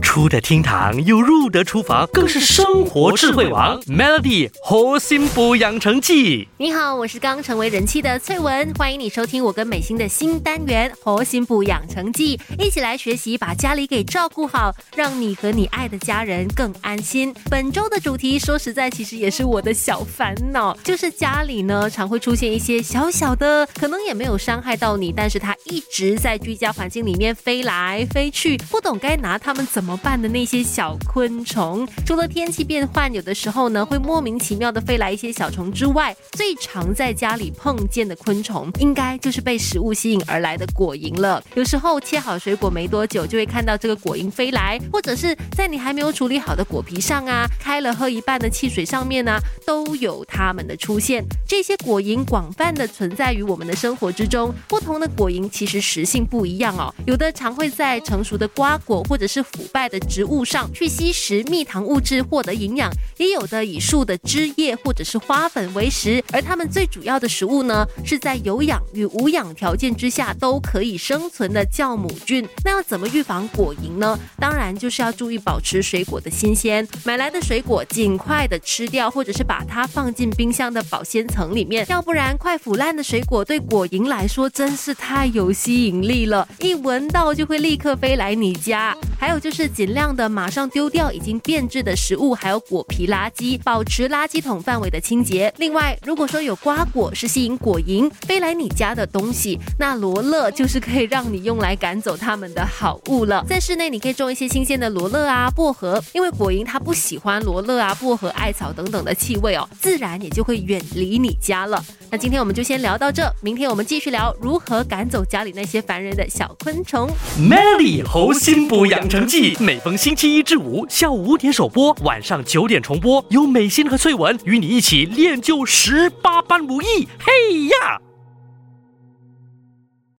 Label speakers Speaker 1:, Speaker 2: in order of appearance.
Speaker 1: 出得厅堂又入得厨房，更是生活智慧王。Melody 活心补养成记。
Speaker 2: 你好，我是刚成为人气的翠文，欢迎你收听我跟美心的新单元《活心补养成记》，一起来学习把家里给照顾好，让你和你爱的家人更安心。本周的主题说实在，其实也是我的小烦恼，就是家里呢常会出现一些小小的，可能也没有伤害到你，但是它一直在居家环境里面飞来飞去，不懂该拿它们怎么。办的那些小昆虫，除了天气变换，有的时候呢会莫名其妙的飞来一些小虫之外，最常在家里碰见的昆虫，应该就是被食物吸引而来的果蝇了。有时候切好水果没多久，就会看到这个果蝇飞来，或者是在你还没有处理好的果皮上啊，开了喝一半的汽水上面呢，都有它们的出现。这些果蝇广泛的存在于我们的生活之中，不同的果蝇其实食性不一样哦，有的常会在成熟的瓜果或者是腐败。的植物上去吸食蜜糖物质获得营养，也有的以树的枝叶或者是花粉为食，而它们最主要的食物呢，是在有氧与无氧条件之下都可以生存的酵母菌。那要怎么预防果蝇呢？当然就是要注意保持水果的新鲜，买来的水果尽快的吃掉，或者是把它放进冰箱的保鲜层里面，要不然快腐烂的水果对果蝇来说真是太有吸引力了，一闻到就会立刻飞来你家。还有就是是尽量的马上丢掉已经变质的食物，还有果皮垃圾，保持垃圾桶范围的清洁。另外，如果说有瓜果是吸引果蝇飞来你家的东西，那罗勒就是可以让你用来赶走它们的好物了。在室内，你可以种一些新鲜的罗勒啊、薄荷，因为果蝇它不喜欢罗勒啊、薄荷、艾草等等的气味哦，自然也就会远离你家了。那今天我们就先聊到这，明天我们继续聊如何赶走家里那些烦人的小昆虫。
Speaker 1: Melody 猴心补养成记，每逢星期一至五下午五点首播，晚上九点重播，有美心和翠文与你一起练就十八般武艺。嘿呀！